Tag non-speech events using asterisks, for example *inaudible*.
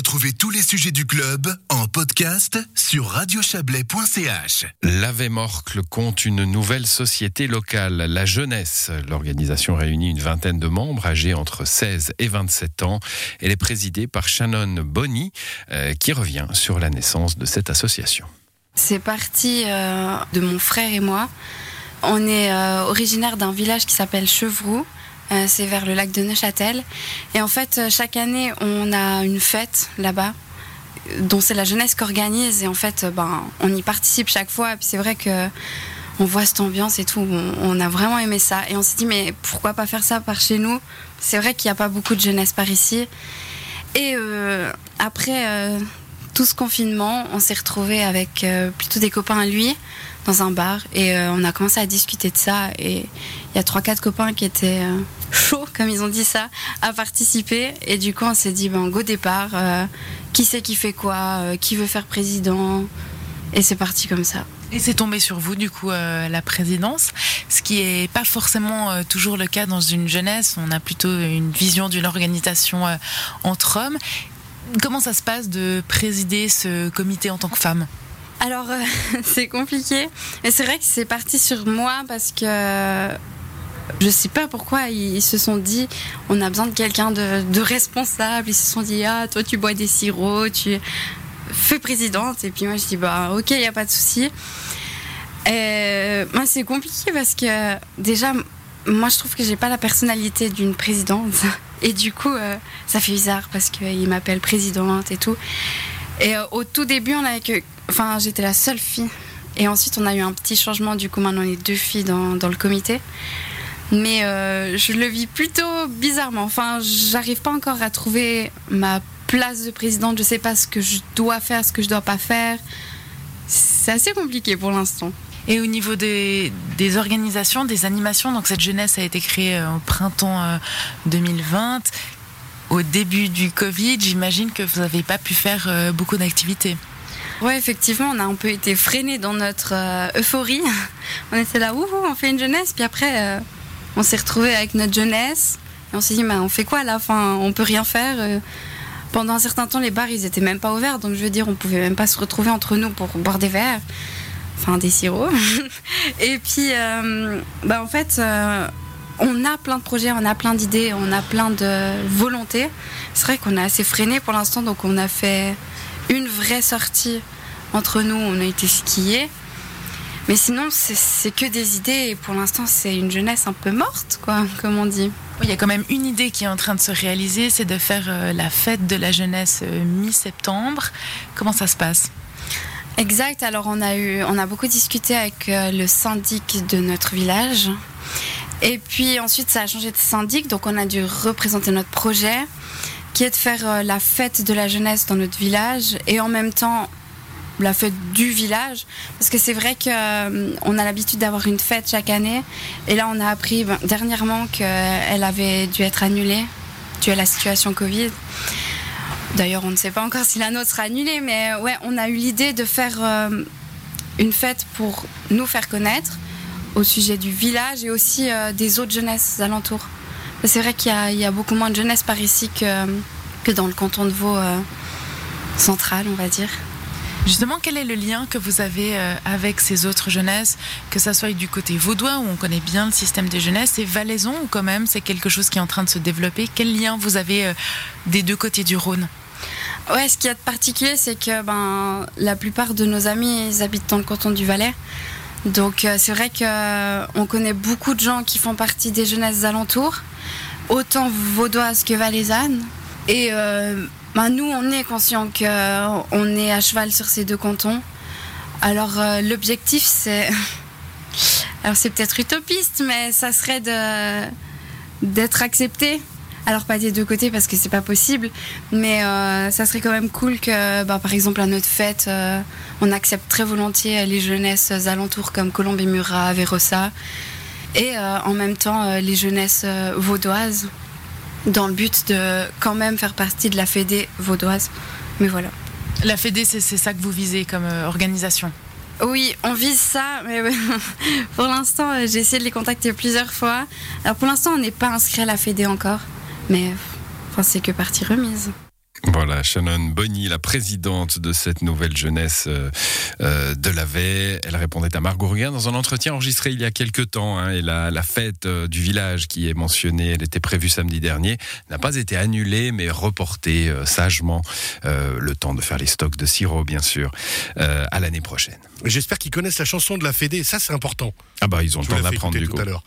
Retrouvez tous les sujets du club en podcast sur radiochablais.ch. L'Avemorcle compte une nouvelle société locale, la Jeunesse. L'organisation réunit une vingtaine de membres âgés entre 16 et 27 ans. Elle est présidée par Shannon Bonny, euh, qui revient sur la naissance de cette association. C'est parti euh, de mon frère et moi. On est euh, originaire d'un village qui s'appelle Chevroux. Euh, c'est vers le lac de Neuchâtel. Et en fait, euh, chaque année, on a une fête là-bas dont c'est la jeunesse qui organise. Et en fait ben, on y participe chaque fois. Et puis c'est vrai que on voit cette ambiance et tout. On, a vraiment aimé ça. Et on s'est dit mais pourquoi pas faire ça par chez nous? C'est vrai qu'il n'y a pas beaucoup de jeunesse par ici. Et euh, après euh, tout ce confinement on s'est retrouvé avec euh, plutôt des copains à lui dans un bar et euh, on a commencé à discuter de ça et il y a trois quatre copains qui étaient euh, *laughs* chauds comme ils ont dit ça à participer et du coup on s'est dit ben go départ euh, qui sait qui fait quoi qui veut faire président et c'est parti comme ça Et c'est tombé sur vous, du coup, la présidence, ce qui est pas forcément toujours le cas dans une jeunesse. On a plutôt une vision d'une organisation entre hommes. Comment ça se passe de présider ce comité en tant que femme? Alors, euh, *laughs* c'est compliqué. Et c'est vrai que c'est parti sur moi parce que je sais pas pourquoi ils, se sont dit on a besoin de quelqu'un de, responsable. Ils se sont dit ah toi tu bois des sirops, tu fais présidente. Et puis moi je dis bah ok y a pas de souci. Et moi c'est compliqué parce que déjà moi je trouve que j'ai pas la personnalité d'une présidente. *laughs* Et du coup euh, ça fait bizarre parce qu'ils m'appellent présidente et tout. Et euh, au tout début, on avait que. Enfin, j'étais la seule fille. Et ensuite, on a eu un petit changement. Du coup, maintenant, on est deux filles dans, le comité. Mais euh, je le vis plutôt bizarrement. Enfin, j'arrive pas encore à trouver ma place de présidente. Je sais pas ce que je dois faire, ce que je dois pas faire. C'est assez compliqué pour l'instant. Et au niveau des, des organisations, des animations, donc cette jeunesse a été créée euh, au printemps euh, 2020. Au début du Covid, j'imagine que vous n'avez pas pu faire euh, beaucoup d'activités. Ouais, effectivement, on a un peu été freiné dans notre euh, euphorie. *laughs* On était là, ouh, on fait une jeunesse, puis après, euh, on s'est retrouvé avec notre jeunesse. Et on s'est dit, on fait quoi là? Enfin, on peut rien faire. euh. Pendant un certain temps, les bars, ils étaient même pas ouverts, donc je veux dire, on pouvait même pas se retrouver entre nous pour boire des verres, enfin des sirops. *laughs* Et puis, bah, en fait, on a plein de projets, on a plein d'idées, on a plein de volontés. C'est vrai qu'on est assez freiné pour l'instant, donc on a fait une vraie sortie entre nous, on a été skier. Mais sinon, c'est- que des idées et pour l'instant, c'est une jeunesse un peu morte, quoi, comme on dit. Il y a quand même une idée qui est en train de se réaliser, c'est de faire euh, la fête de la jeunesse euh, mi-septembre. Comment ça se passe? Exact. Alors, on a eu, on a beaucoup discuté avec euh, le syndic de notre village. Et puis ensuite, ça a changé de syndic, donc on a dû représenter notre projet, qui est de faire euh, la fête de la jeunesse dans notre village et en même temps la fête du village, parce que c'est vrai que euh, on a l'habitude d'avoir une fête chaque année, et là on a appris ben, dernièrement qu'elle avait dû être annulée due à la situation Covid. D'ailleurs, on ne sait pas encore si la nôtre sera annulée, mais ouais, on a eu l'idée de faire euh, une fête pour nous faire connaître au sujet du village et aussi des autres jeunesses alentours. C'est vrai qu'il y, a- il y a beaucoup moins de jeunesse par ici que, que dans le canton de Vaud euh, central, on va dire. Justement, quel est le lien que vous avez euh, avec ces autres jeunesses, que ça soit du côté vaudois où on connaît bien le système des jeunesses, et valaisan où quand même c'est quelque chose qui est en train de se développer? Quel lien vous avez euh, des deux côtés du Rhône? Ouais, ce qu'il y a de particulier, c'est que ben, la plupart de nos amis, ils habitent dans le canton du Valais. Donc euh, c'est vrai qu'on connaît beaucoup de gens qui font partie des jeunesses alentours, autant vaudoises que valaisannes. Et euh, ben, nous, on est conscients qu'on est à cheval sur ces deux cantons. Alors euh, l'objectif, c'est... *laughs* Alors c'est peut-être utopiste, mais ça serait d'être accepté. Alors pas des deux côtés parce que c'est pas possible, mais euh, ça serait quand même cool que, bah, par exemple, à notre fête, euh, on accepte très volontiers les jeunesses alentours comme Colombe et Murat, Vérossa, et euh, en même temps euh, les jeunesses vaudoises, dans le but de quand même faire partie de la Fédé vaudoise. Mais voilà. La Fédé, c'est ça que vous visez comme organisation? Oui, on vise ça, mais *laughs* pour l'instant, j'ai essayé de les contacter plusieurs fois. Alors pour l'instant, on n'est pas inscrit à la Fédé encore, mais enfin, c'est que partie remise. Voilà, Shannon Bonny, la présidente de cette nouvelle jeunesse euh, euh, de la Veille. Elle répondait à Margot dans un entretien enregistré il y a quelques temps. Hein, et la, la fête euh, du village qui est mentionnée, elle était prévue samedi dernier, n'a pas été annulée, mais reportée sagement. le temps de faire les stocks de sirop, bien sûr, à l'année prochaine. J'espère qu'ils connaissent la chanson de la Fédé. Ça, c'est important. Ah bah, ils ont le temps d'apprendre du coup. Tout à l'heure.